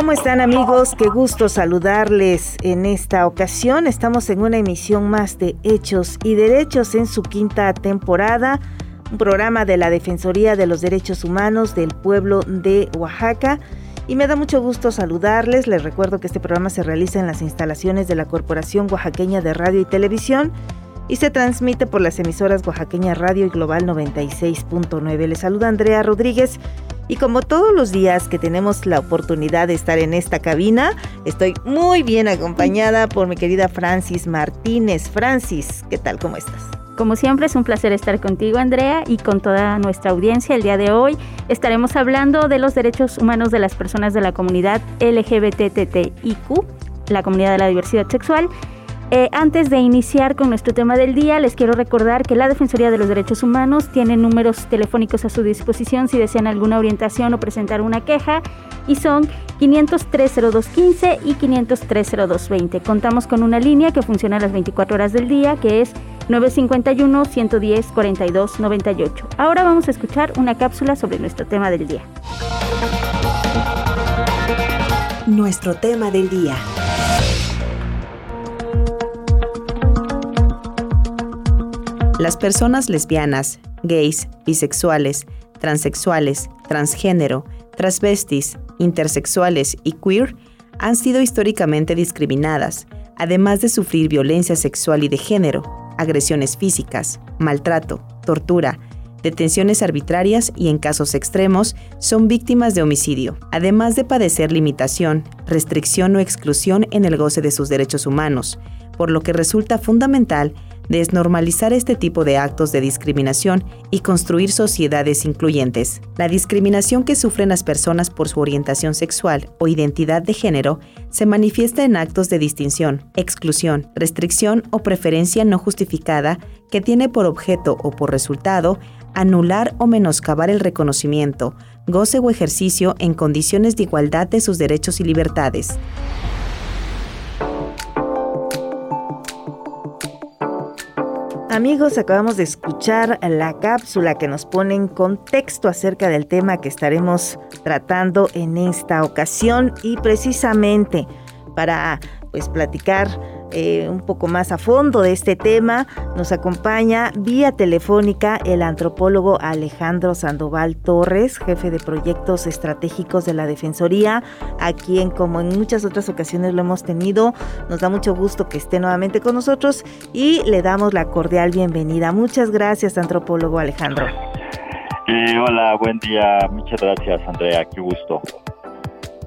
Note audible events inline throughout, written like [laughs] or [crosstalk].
¿Cómo están amigos? Qué gusto saludarles en esta ocasión. Estamos en una emisión más de Hechos y Derechos en su quinta temporada, un programa de la Defensoría de los Derechos Humanos del pueblo de Oaxaca. Y me da mucho gusto saludarles. Les recuerdo que este programa se realiza en las instalaciones de la Corporación Oaxaqueña de Radio y Televisión y se transmite por las emisoras Oaxaqueña Radio y Global 96.9. Les saluda Andrea Rodríguez y como todos los días que tenemos la oportunidad de estar en esta cabina, estoy muy bien acompañada por mi querida Francis Martínez. Francis, ¿qué tal? ¿Cómo estás? Como siempre es un placer estar contigo Andrea y con toda nuestra audiencia. El día de hoy estaremos hablando de los derechos humanos de las personas de la comunidad LGBTTIQ, la comunidad de la diversidad sexual eh, antes de iniciar con nuestro tema del día, les quiero recordar que la Defensoría de los Derechos Humanos tiene números telefónicos a su disposición si desean alguna orientación o presentar una queja y son 503-0215 y 503-0220. Contamos con una línea que funciona las 24 horas del día que es 951-110-4298. Ahora vamos a escuchar una cápsula sobre nuestro tema del día. Nuestro tema del día. Las personas lesbianas, gays, bisexuales, transexuales, transgénero, transvestis, intersexuales y queer han sido históricamente discriminadas, además de sufrir violencia sexual y de género, agresiones físicas, maltrato, tortura, detenciones arbitrarias y en casos extremos son víctimas de homicidio, además de padecer limitación, restricción o exclusión en el goce de sus derechos humanos, por lo que resulta fundamental desnormalizar este tipo de actos de discriminación y construir sociedades incluyentes. La discriminación que sufren las personas por su orientación sexual o identidad de género se manifiesta en actos de distinción, exclusión, restricción o preferencia no justificada que tiene por objeto o por resultado anular o menoscabar el reconocimiento, goce o ejercicio en condiciones de igualdad de sus derechos y libertades. Amigos, acabamos de escuchar la cápsula que nos pone en contexto acerca del tema que estaremos tratando en esta ocasión y precisamente para pues platicar eh, un poco más a fondo de este tema, nos acompaña vía telefónica el antropólogo Alejandro Sandoval Torres, jefe de proyectos estratégicos de la Defensoría, a quien como en muchas otras ocasiones lo hemos tenido, nos da mucho gusto que esté nuevamente con nosotros y le damos la cordial bienvenida. Muchas gracias, antropólogo Alejandro. Eh, hola, buen día. Muchas gracias, Andrea. Qué gusto.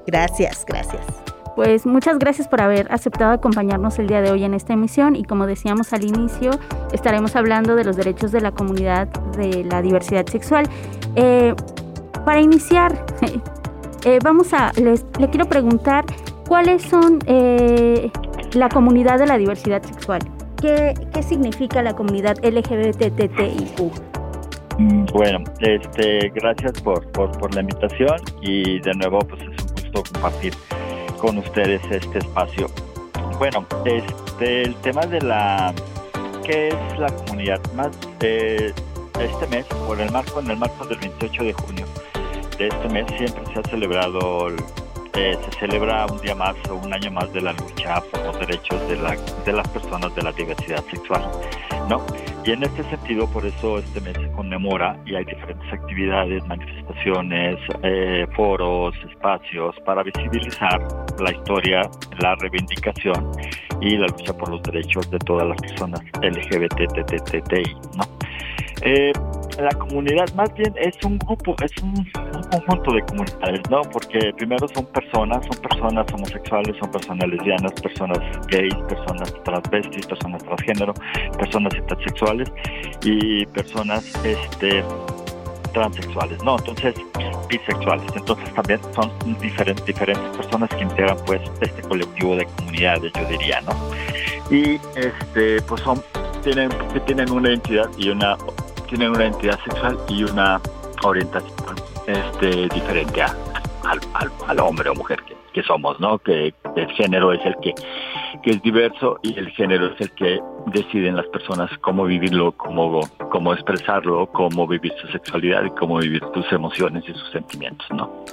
Gracias, gracias. Pues muchas gracias por haber aceptado acompañarnos el día de hoy en esta emisión y como decíamos al inicio, estaremos hablando de los derechos de la comunidad de la diversidad sexual. Eh, para iniciar, [laughs] eh, vamos a, les, le quiero preguntar cuáles son eh, la comunidad de la diversidad sexual. ¿Qué, qué significa la comunidad LGBTTIQ? Mm, bueno, este, gracias por, por, por la invitación y de nuevo pues es un gusto compartir con ustedes este espacio. Bueno, este, el tema de la qué es la comunidad más de este mes por el marco en el marco del 28 de junio de este mes siempre se ha celebrado eh, se celebra un día más o un año más de la lucha por los derechos de, la, de las personas de la diversidad sexual, ¿no? Y en este sentido, por eso este mes se conmemora y hay diferentes actividades, manifestaciones, eh, foros, espacios para visibilizar la historia, la reivindicación y la lucha por los derechos de todas las personas LGBTTTI, ¿no? Eh, la comunidad más bien es un grupo, es un, conjunto de comunidades, ¿no? Porque primero son personas, son personas homosexuales, son personas lesbianas, personas gays, personas transvestis, personas transgénero, personas intersexuales y personas este transexuales, ¿no? Entonces, bisexuales. Entonces también son diferentes, diferentes personas que integran pues este colectivo de comunidades, yo diría, ¿no? Y este, pues son, tienen, tienen una identidad y una, tienen una identidad sexual y una orientación este, diferente a, al, al, hombre o mujer que, que, somos, ¿no? Que el género es el que, que es diverso y el género es el que deciden las personas cómo vivirlo, cómo, cómo expresarlo, cómo vivir su sexualidad y cómo vivir sus emociones y sus sentimientos, ¿no?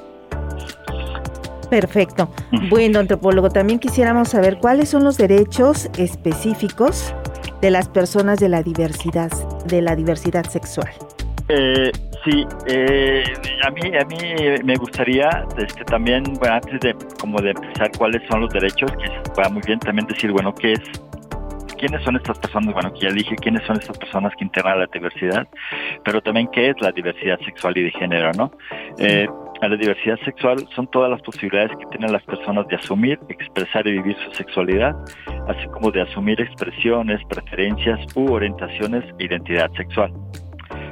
Perfecto. Bueno, antropólogo, también quisiéramos saber cuáles son los derechos específicos de las personas de la diversidad, de la diversidad sexual. Eh, Sí, eh, a mí a mí me gustaría este, también, bueno, antes de como de empezar cuáles son los derechos, que va muy bien también decir, bueno, qué es quiénes son estas personas, bueno, que ya dije quiénes son estas personas que integran la diversidad, pero también qué es la diversidad sexual y de género, ¿no? Eh, la diversidad sexual son todas las posibilidades que tienen las personas de asumir, expresar y vivir su sexualidad, así como de asumir expresiones, preferencias u orientaciones e identidad sexual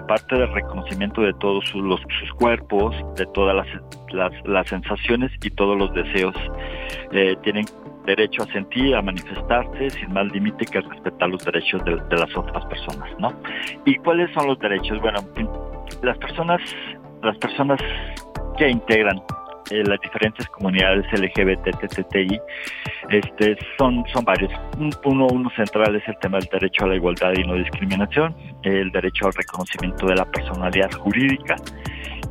parte del reconocimiento de todos sus, los, sus cuerpos, de todas las, las, sensaciones y todos los deseos. Eh, tienen derecho a sentir, a manifestarse sin más límite que respetar los derechos de, las otras personas, ¿no? ¿Y cuáles son los derechos? Bueno, las personas, las personas que integran eh, las diferentes comunidades LGBT, TTI, este, son, son varios. Uno, uno central es el tema del derecho a la igualdad y no discriminación, el derecho al reconocimiento de la personalidad jurídica,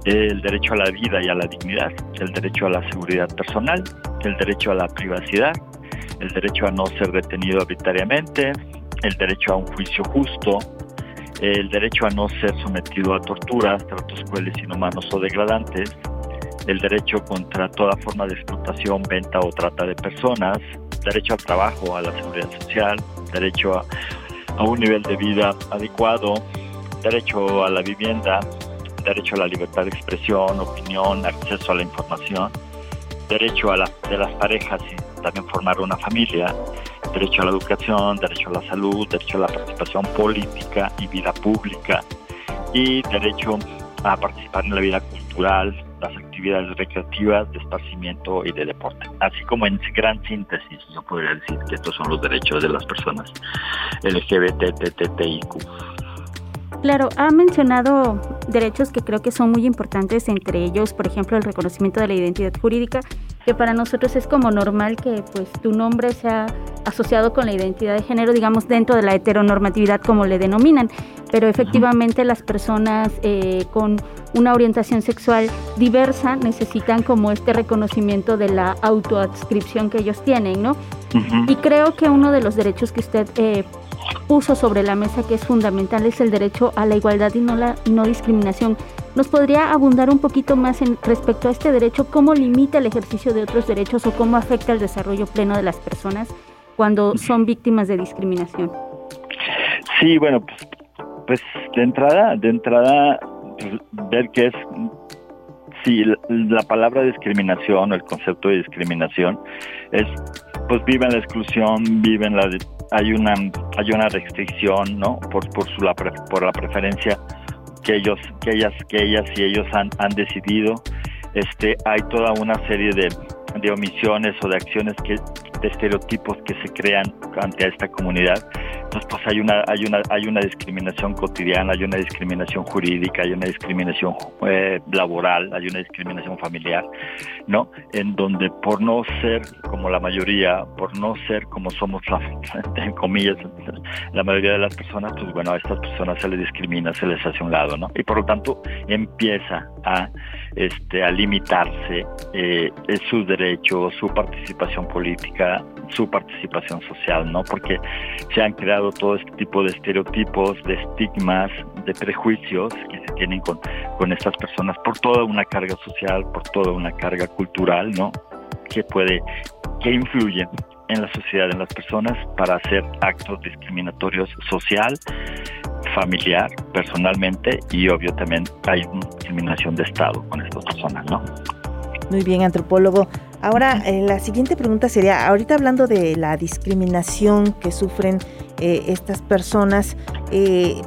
el derecho a la vida y a la dignidad, el derecho a la seguridad personal, el derecho a la privacidad, el derecho a no ser detenido arbitrariamente, el derecho a un juicio justo, el derecho a no ser sometido a torturas, tratos crueles, inhumanos o degradantes, el derecho contra toda forma de explotación, venta o trata de personas, derecho al trabajo, a la seguridad social, derecho a, un nivel de vida adecuado, derecho a la vivienda, derecho a la libertad de expresión, opinión, acceso a la información, derecho a la, de las parejas y también formar una familia, derecho a la educación, derecho a la salud, derecho a la participación política y vida pública y derecho a participar en la vida cultural, las actividades recreativas, de esparcimiento y de deporte. Así como en gran síntesis, yo podría decir que estos son los derechos de las personas LGBTTTIQ. Claro, ha mencionado derechos que creo que son muy importantes, entre ellos, por ejemplo, el reconocimiento de la identidad jurídica, que para nosotros es como normal que pues tu nombre sea asociado con la identidad de género, digamos, dentro de la heteronormatividad como le denominan, pero efectivamente las personas eh, con una orientación sexual diversa necesitan como este reconocimiento de la autoadscripción que ellos tienen, ¿no? Y creo que uno de los derechos que usted eh, puso sobre la mesa que es fundamental es el derecho a la igualdad y no la no discriminación. ¿Nos podría abundar un poquito más en respecto a este derecho? ¿Cómo limita el ejercicio de otros derechos o cómo afecta el desarrollo pleno de las personas cuando son víctimas de discriminación? Sí, bueno, pues, pues de entrada, de entrada, pues, ver qué es sí, la, palabra discriminación o el concepto de discriminación es, pues viven la exclusión, viven la, hay una, hay una restricción, ¿no? Por, por su, la, por la preferencia que ellos, que ellas, que ellas y ellos han, decidido. Este, hay toda una serie de, de omisiones o de acciones que, de estereotipos que se crean ante esta comunidad. Entonces, pues hay una, hay una, hay una discriminación cotidiana, hay una discriminación jurídica, hay una discriminación eh, laboral, hay una discriminación familiar, ¿no? En donde por no ser como la mayoría, por no ser como somos la, [laughs] en comillas, la mayoría de las personas, pues bueno, a estas personas se les discrimina, se les hace un lado, ¿no? Y por lo tanto empieza a, este, a limitarse eh, sus derechos, su participación política, su participación social, ¿no? Porque se han creado todo este tipo de estereotipos, de estigmas, de prejuicios que se tienen con, con estas personas por toda una carga social, por toda una carga cultural, ¿no? Que puede, que influye en la sociedad, en las personas, para hacer actos discriminatorios social, familiar, personalmente y obvio también hay discriminación de Estado con estas personas, ¿no? Muy bien, antropólogo. Ahora, eh, la siguiente pregunta sería, ahorita hablando de la discriminación que sufren eh, estas personas, eh,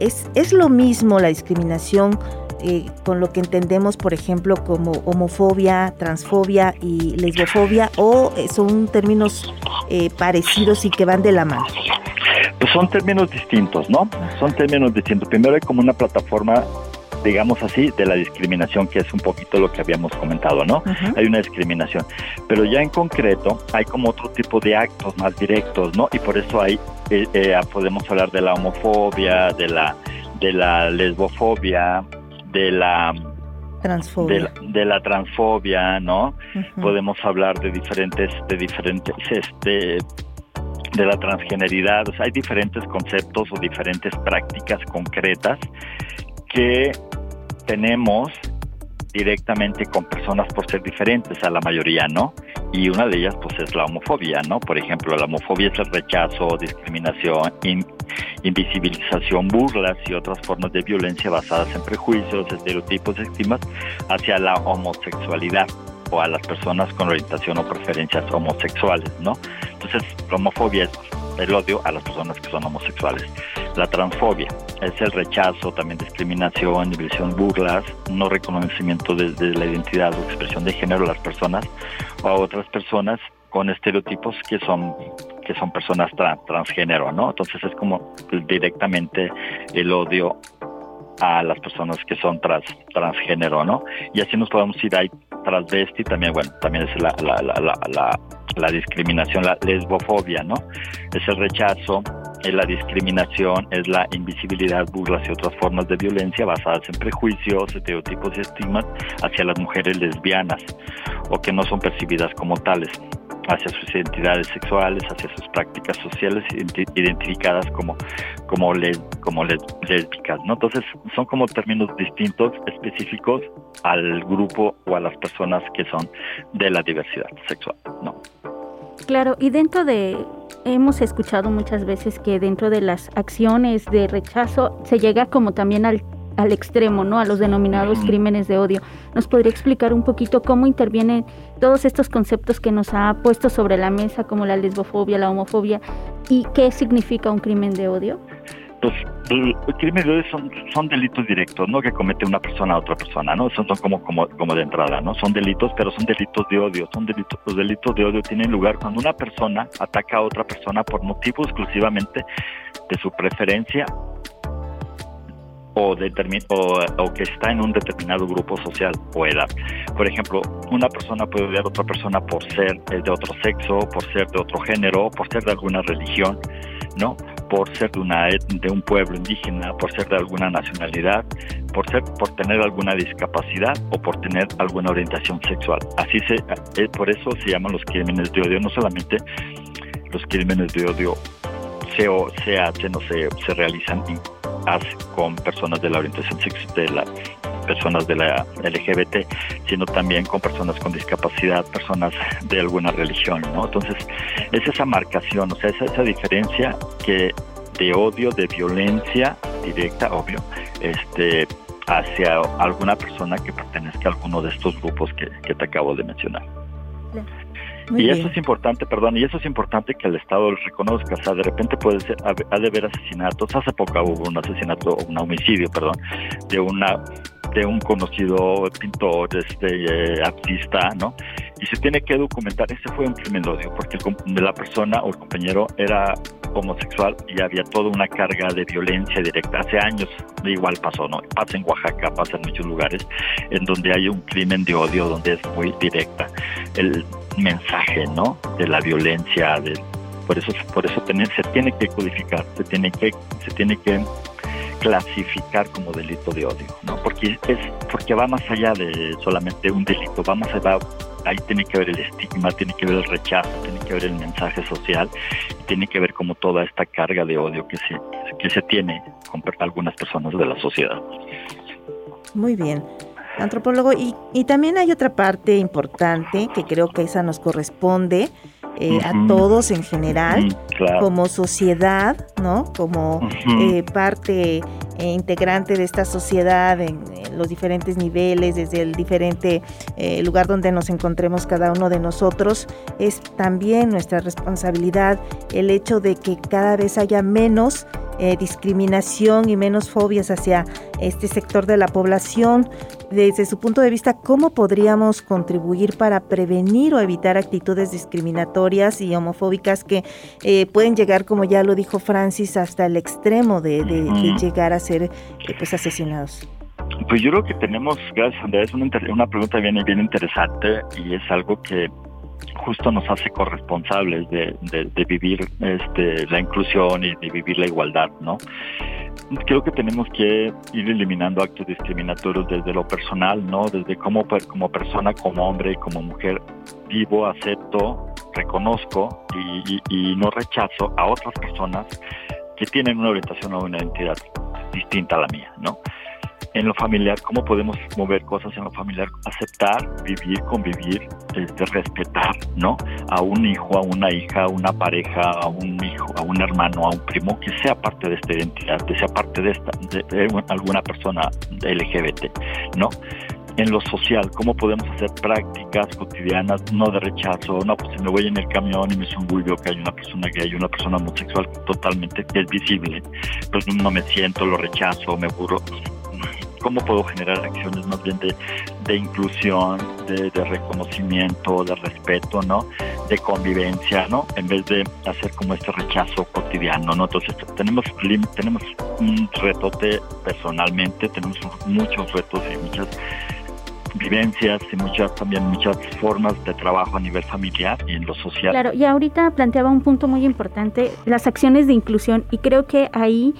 ¿es, ¿es lo mismo la discriminación eh, con lo que entendemos, por ejemplo, como homofobia, transfobia y lesbofobia, o eh, son términos eh, parecidos y que van de la mano? Pues son términos distintos, ¿no? Son términos distintos. Primero hay como una plataforma digamos así, de la discriminación, que es un poquito lo que habíamos comentado, ¿no? Hay una discriminación. Pero ya en concreto hay como otro tipo de actos más directos, ¿no? Y por eso hay, eh, eh, podemos hablar de la homofobia, de la, de la lesbofobia, de la transfobia. De, la, transfobia, ¿no? Podemos hablar de diferentes, de diferentes, este, de la transgeneridad, o sea, hay diferentes conceptos o diferentes prácticas concretas que tenemos directamente con personas por ser diferentes, a la mayoría no, y una de ellas pues es la homofobia, ¿no? Por ejemplo, la homofobia es el rechazo, discriminación, invisibilización, burlas y otras formas de violencia basadas en prejuicios, estereotipos estigmas hacia la homosexualidad o a las personas con orientación o preferencias homosexuales, ¿no? Entonces, la homofobia es el odio a las personas que son homosexuales. La transfobia es el rechazo, también discriminación, división, burlas, no reconocimiento de, la identidad o expresión de género a las personas o a otras personas con estereotipos que son que son personas transgénero, ¿no? Entonces es como directamente el odio a las personas que son trans, transgénero, ¿no? Y así nos podemos ir ahí transvesti también, bueno, también es la, la, la, la, discriminación, la lesbofobia, ¿no? Es el rechazo, es la discriminación, es la invisibilidad, burlas y otras formas de violencia basadas en prejuicios, estereotipos y estigmas hacia las mujeres lesbianas o que no son percibidas como tales hacia sus identidades sexuales, hacia sus prácticas sociales identificadas como como como lésbicas, ¿no? Entonces son como términos distintos, específicos al grupo o a las personas que son de la diversidad sexual, ¿no? Claro, y dentro de hemos escuchado muchas veces que dentro de las acciones de rechazo se llega como también al al extremo, ¿no? A los denominados crímenes de odio. ¿Nos podría explicar un poquito cómo intervienen todos estos conceptos que nos ha puesto sobre la mesa, como la lesbofobia, la homofobia, y qué significa un crimen de odio? Los, crímenes de odio son, son delitos directos, ¿no? Que comete una persona a otra persona, ¿no? Son, son como, como, como de entrada, ¿no? Son delitos, pero son delitos de odio. Son delitos, los delitos de odio tienen lugar cuando una persona ataca a otra persona por motivo exclusivamente de su preferencia o, o, que está en un determinado grupo social o edad. Por ejemplo, una persona puede odiar a otra persona por ser eh, de otro sexo, por ser de otro género, por ser de alguna religión, ¿no? Por ser de, una, de un pueblo indígena, por ser de alguna nacionalidad, por ser por tener alguna discapacidad o por tener alguna orientación sexual. Así se, eh, por eso se llaman los crímenes de odio, no solamente los crímenes de odio se, se hacen o se, se realizan con personas de la orientación sexual, de las personas de la LGBT, sino también con personas con discapacidad, personas de alguna religión, ¿no? Entonces, es esa marcación, o sea, esa, esa diferencia que de odio, de violencia directa, obvio, este hacia alguna persona que pertenezca a alguno de estos grupos que, que te acabo de mencionar y eso es importante, perdón, y eso es importante que el Estado lo reconozca. O sea, de repente puede ser, ha de haber asesinatos. Hace poco hubo un asesinato, un homicidio, perdón, de una de un conocido pintor, este eh, artista, ¿no? Y se tiene que documentar. Ese fue un crimen de odio, porque la persona o el compañero era homosexual y había toda una carga de violencia directa. Hace años igual pasó, ¿no? Pasa en Oaxaca, pasa en muchos lugares, en donde hay un crimen de odio, donde es muy directa. El, mensaje, ¿no? De la violencia, de, por eso, por eso se tiene que codificar, se tiene que, se tiene que clasificar como delito de odio, ¿no? Porque es, porque va más allá de solamente un delito, va más allá, ahí tiene que ver el estigma, tiene que ver el rechazo, tiene que ver el mensaje social, tiene que ver como toda esta carga de odio que se, que se tiene con algunas personas de la sociedad. Muy bien antropólogo. Y, y también hay otra parte importante que creo que esa nos corresponde eh, a todos en general, como sociedad, ¿no? Como eh, parte eh, integrante de esta sociedad en, los diferentes niveles, desde el diferente eh, lugar donde nos encontremos cada uno de nosotros, es también nuestra responsabilidad el hecho de que cada vez haya menos eh, discriminación y menos fobias hacia este sector de la población. Desde su punto de vista, ¿cómo podríamos contribuir para prevenir o evitar actitudes discriminatorias y homofóbicas que eh, pueden llegar, como ya lo dijo Francis, hasta el extremo de, llegar a ser eh, pues, asesinados? Pues yo creo que tenemos, gracias Andrea, es una, una pregunta bien, bien interesante y es algo que justo nos hace corresponsables de, vivir este, la inclusión y de vivir la igualdad, ¿no? Creo que tenemos que ir eliminando actos discriminatorios desde lo personal, ¿no? Desde cómo como persona, como hombre y como mujer vivo, acepto, reconozco y, y no rechazo a otras personas que tienen una orientación o una identidad distinta a la mía, ¿no? En lo familiar, cómo podemos mover cosas en lo familiar, aceptar, vivir, convivir, este, respetar, ¿no? A un hijo, a una hija, a una pareja, a un hijo, a un hermano, a un primo, que sea parte de esta identidad, que sea parte de esta, de, alguna persona LGBT, ¿no? en lo social, cómo podemos hacer prácticas cotidianas, no de rechazo, no, pues si me voy en el camión y me sumbulgo que hay una persona gay, una persona homosexual totalmente que es visible, pues no me siento, lo rechazo, me burro, cómo puedo generar acciones más bien de, inclusión, de, reconocimiento, de respeto, ¿no? De convivencia, ¿no? En vez de hacer como este rechazo cotidiano, ¿no? Entonces tenemos, tenemos un retote personalmente, tenemos muchos retos y muchas vivencias y muchas también muchas formas de trabajo a nivel familiar y en lo social. Claro, y ahorita planteaba un punto muy importante, las acciones de inclusión y creo que ahí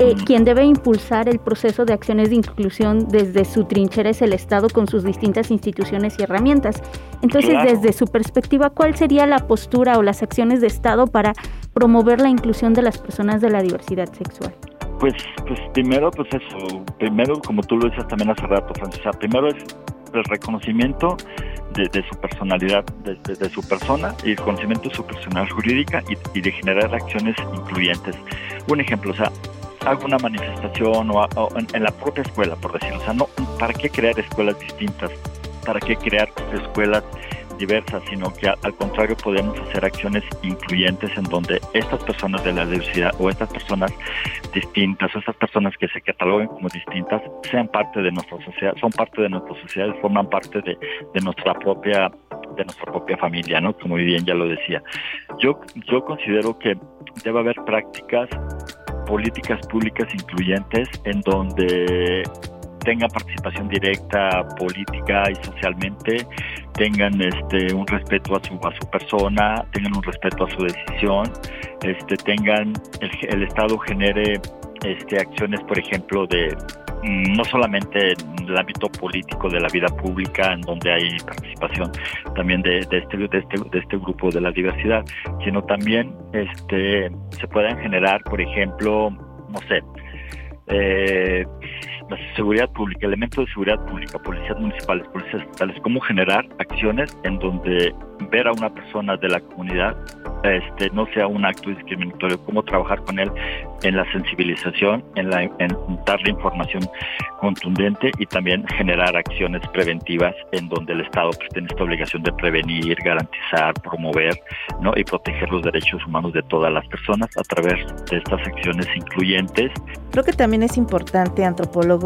eh, quien debe impulsar el proceso de acciones de inclusión desde su trinchera es el Estado con sus distintas instituciones y herramientas. Entonces, desde su perspectiva, ¿cuál sería la postura o las acciones de Estado para promover la inclusión de las personas de la diversidad sexual? Pues, pues primero, pues eso, primero, como tú lo dices también hace rato, Francesa, primero es el reconocimiento de, su personalidad, de, su persona y el conocimiento de su personalidad jurídica y, de generar acciones incluyentes. Un ejemplo, o sea, hago una manifestación o, en, la propia escuela, por decirlo, o sea, no, ¿para qué crear escuelas distintas? ¿Para qué crear escuelas diversas, sino que al contrario podemos hacer acciones incluyentes en donde estas personas de la diversidad o estas personas distintas o estas personas que se cataloguen como distintas sean parte de nuestra sociedad, son parte de nuestra sociedad, forman parte de, de nuestra propia de nuestra propia familia, ¿no? Como bien ya lo decía. Yo yo considero que debe haber prácticas políticas públicas incluyentes en donde tengan participación directa política y socialmente, tengan este un respeto a su a su persona, tengan un respeto a su decisión, este tengan el, el Estado genere este acciones, por ejemplo, de mm, no solamente en el ámbito político de la vida pública, en donde hay participación también de, este, de, este, de este grupo de la diversidad, sino también este, se puedan generar, por ejemplo, no sé, eh, la seguridad pública, elementos de seguridad pública, policías municipales, policías estatales, cómo generar acciones en donde ver a una persona de la comunidad este, no sea un acto discriminatorio, cómo trabajar con él en la sensibilización, en, la, en darle información contundente y también generar acciones preventivas en donde el Estado pues, tiene esta obligación de prevenir, garantizar, promover ¿no? y proteger los derechos humanos de todas las personas a través de estas acciones incluyentes. Creo que también es importante, antropólogo,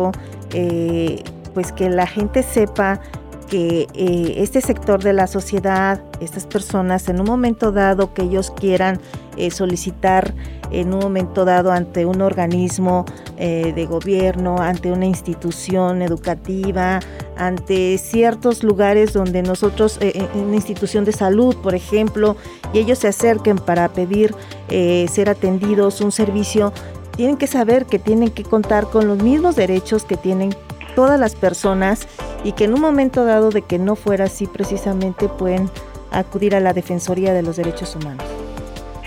eh, pues que la gente sepa que eh, este sector de la sociedad, estas personas, en un momento dado que ellos quieran eh, solicitar en un momento dado ante un organismo de gobierno, ante una institución educativa, ante ciertos lugares donde nosotros, una institución de salud, por ejemplo, y ellos se acerquen para pedir ser atendidos, un servicio, tienen que saber que tienen que contar con los mismos derechos que tienen todas las personas y que en un momento dado de que no fuera así precisamente pueden acudir a la Defensoría de los Derechos Humanos.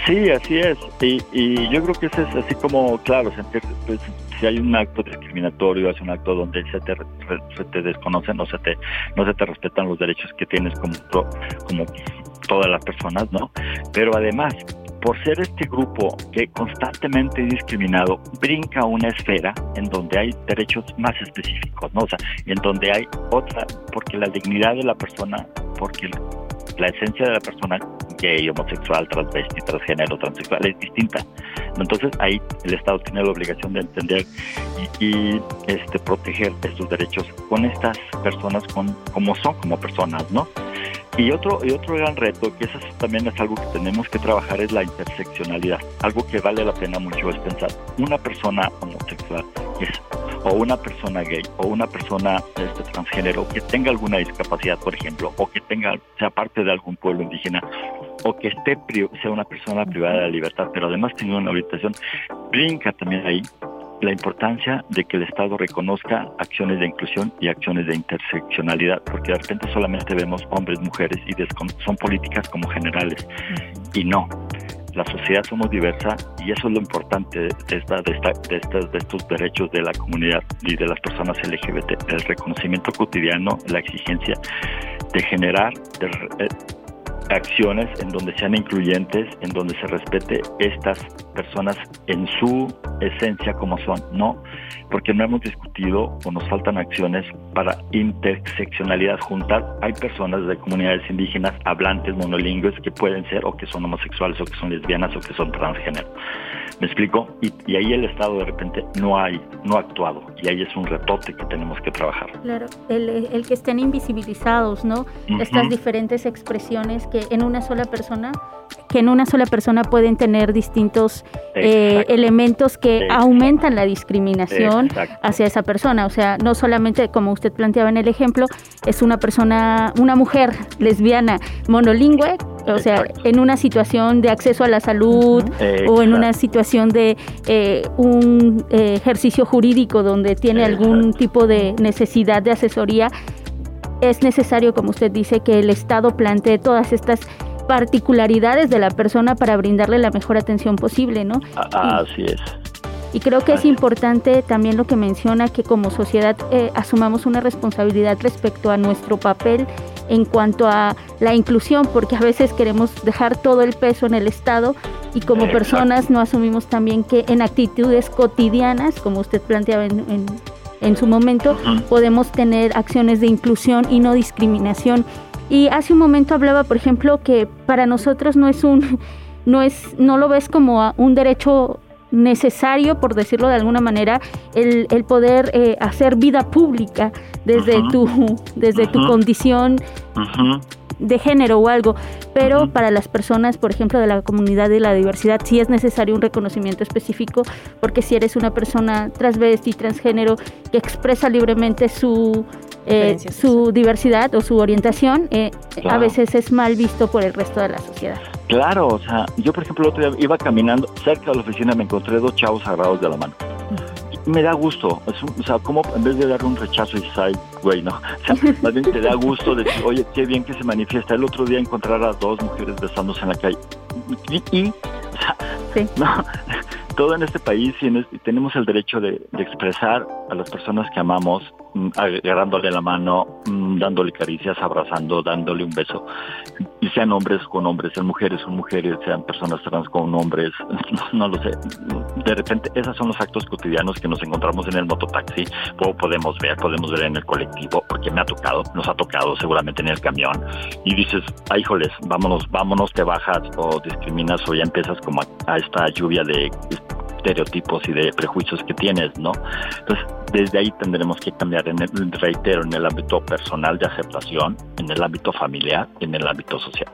Sí, así es. Y, y yo creo que eso es así como, claro, pues, si hay un acto discriminatorio, es un acto donde se te, se te desconoce, no se te, no se te respetan los derechos que tienes como, como todas las personas, ¿no? Pero además, por ser este grupo que constantemente discriminado, brinca una esfera en donde hay derechos más específicos, ¿no? O sea, en donde hay otra, porque la dignidad de la persona, porque la esencia de la persona gay, homosexual, transvesti, transgénero, transexual es distinta. Entonces ahí el Estado tiene la obligación de entender y, este proteger estos derechos con estas personas con como son como personas, ¿no? Y otro, y otro gran reto, que eso también es algo que tenemos que trabajar, es la interseccionalidad. Algo que vale la pena mucho es pensar, una persona homosexual o una persona gay o una persona este, transgénero que tenga alguna discapacidad, por ejemplo, o que tenga sea parte de algún pueblo indígena, o que esté sea una persona privada de la libertad, pero además tenga una habitación, brinca también ahí la importancia de que el Estado reconozca acciones de inclusión y acciones de interseccionalidad, porque de repente solamente vemos hombres, mujeres y son políticas como generales. Y no, la sociedad somos diversa y eso es lo importante de, esta, de, esta, de, estas, de estos derechos de la comunidad y de las personas LGBT, el reconocimiento cotidiano, la exigencia de generar, de, eh, acciones en donde sean incluyentes, en donde se respete estas personas en su esencia como son, ¿no? Porque no hemos discutido o nos faltan acciones para interseccionalidad juntar. Hay personas de comunidades indígenas hablantes monolingües que pueden ser o que son homosexuales o que son lesbianas o que son transgénero. ¿Me explico? Y, ahí el Estado de repente no hay, no ha actuado. Y ahí es un retote que tenemos que trabajar. Claro, el, que estén invisibilizados, ¿no? Estas diferentes expresiones que en una sola persona, que en una sola persona pueden tener distintos eh, elementos que aumentan la discriminación hacia esa persona. O sea, no solamente, como usted planteaba en el ejemplo, es una persona, una mujer lesbiana monolingüe, o sea, en una situación de acceso a la salud o en una situación de eh, un eh, ejercicio jurídico donde tiene algún tipo de necesidad de asesoría, es necesario, como usted dice, que el Estado plantee todas estas particularidades de la persona para brindarle la mejor atención posible, ¿no? Así es. Y creo que es importante también lo que menciona, que como sociedad eh, asumamos una responsabilidad respecto a nuestro papel en cuanto a la inclusión, porque a veces queremos dejar todo el peso en el Estado y como personas no asumimos también que en actitudes cotidianas, como usted planteaba en, en, su momento, podemos tener acciones de inclusión y no discriminación. Y hace un momento hablaba, por ejemplo, que para nosotros no es un [laughs] no es no lo ves como un derecho necesario, por decirlo de alguna manera, el, el poder eh, hacer vida pública desde tu, [laughs] desde tu condición de género o algo, pero para las personas, por ejemplo, de la comunidad de la diversidad, sí es necesario un reconocimiento específico, porque si eres una persona transvesti, transgénero, que expresa libremente su, eh, su diversidad o su orientación, eh, a veces es mal visto por el resto de la sociedad. Claro, o sea, yo por ejemplo el otro día iba caminando cerca de la oficina, me encontré dos chavos agarrados de la mano. Me da gusto, o sea, como en vez de darle un rechazo y decir, güey, no, [laughs] o sea, más bien te da gusto decir, oye, qué bien que se manifiesta. El otro día encontrar a dos mujeres besándose en la calle. Y, o sea, [laughs] no, todo en este país y, tenemos el derecho de, expresar a las personas que amamos, mm, agarrándole la mano, mm, dándole caricias, abrazando, dándole un beso. Y sean hombres con hombres, sean mujeres con mujeres, sean personas trans con hombres, [laughs] no, lo sé. De repente, esos son los actos cotidianos que nos encontramos en el mototaxi, o podemos ver, podemos ver en el colectivo, porque me ha tocado, nos ha tocado seguramente en el camión. Y dices, ay, híjoles, vámonos, vámonos, te bajas o discriminas o ya empiezas como a esta lluvia de estereotipos y de prejuicios que tienes, ¿no? Entonces, desde ahí tendremos que cambiar, en el, reitero, en el ámbito personal de aceptación, en el ámbito familiar, en el ámbito social.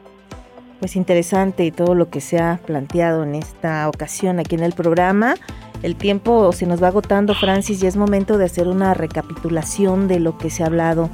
Pues interesante y todo lo que se ha planteado en esta ocasión aquí en el programa. El tiempo se nos va agotando, Francis, y es momento de hacer una recapitulación de lo que se ha hablado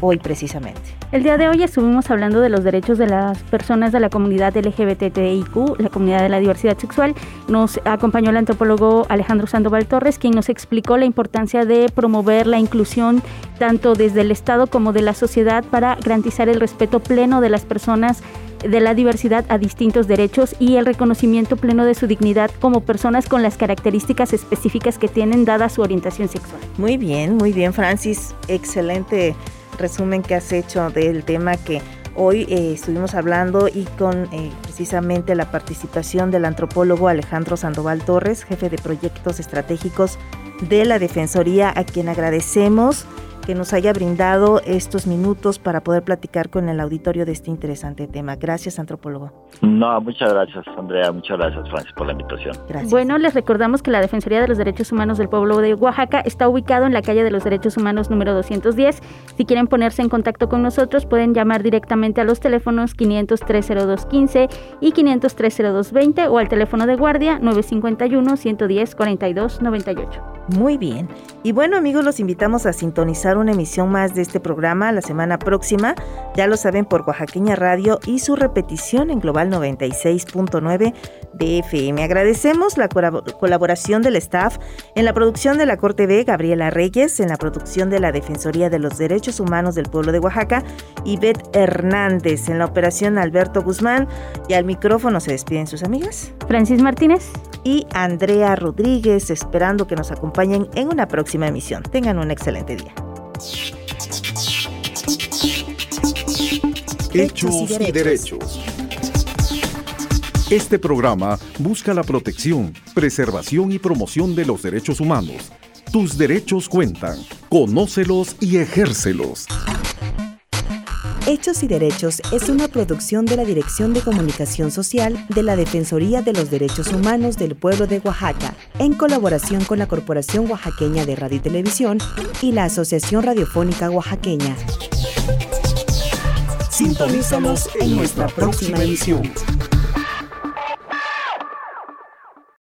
hoy precisamente. El día de hoy estuvimos hablando de los derechos de las personas de la comunidad LGBTIQ, la comunidad de la diversidad sexual. Nos acompañó el antropólogo Alejandro Sandoval Torres, quien nos explicó la importancia de promover la inclusión tanto desde el Estado como de la sociedad para garantizar el respeto pleno de las personas de la diversidad a distintos derechos y el reconocimiento pleno de su dignidad como personas con las características específicas que tienen dada su orientación sexual. Muy bien, muy bien, Francis. Excelente resumen que has hecho del tema que Hoy eh, estuvimos hablando y con eh, precisamente la participación del antropólogo Alejandro Sandoval Torres, jefe de proyectos estratégicos de la Defensoría, a quien agradecemos que nos haya brindado estos minutos para poder platicar con el auditorio de este interesante tema. Gracias, antropólogo. No, muchas gracias, Andrea. Muchas gracias, Francis, por la invitación. Gracias. Bueno, les recordamos que la Defensoría de los Derechos Humanos del Pueblo de Oaxaca está ubicado en la calle de los Derechos Humanos número 210. Si quieren ponerse en contacto con nosotros, pueden llamar directamente a los teléfonos 5030215 y 5030220 o al teléfono de guardia 951 110 4298. Muy bien. Y bueno, amigos, los invitamos a sintonizar una emisión más de este programa la semana próxima. Ya lo saben por Oaxaqueña Radio y su repetición en Global 96.9 de FM. Agradecemos la colaboración del staff en la producción de la Corte B, Gabriela Reyes, en la producción de la Defensoría de los Derechos Humanos del Pueblo de Oaxaca, y Beth Hernández, en la operación Alberto Guzmán. Y al micrófono se despiden sus amigas. Francis Martínez. Y Andrea Rodríguez, esperando que nos acompañen en una próxima emisión. Tengan un excelente día. Hechos y derechos. Este programa busca la protección, preservación y promoción de los derechos humanos. Tus derechos cuentan. Conócelos y ejércelos. Hechos y Derechos es una producción de la Dirección de Comunicación Social de la Defensoría de los Derechos Humanos del Pueblo de Oaxaca, en colaboración con la Corporación Oaxaqueña de Radio y Televisión y la Asociación Radiofónica Oaxaqueña. Sintonízanos en nuestra próxima emisión.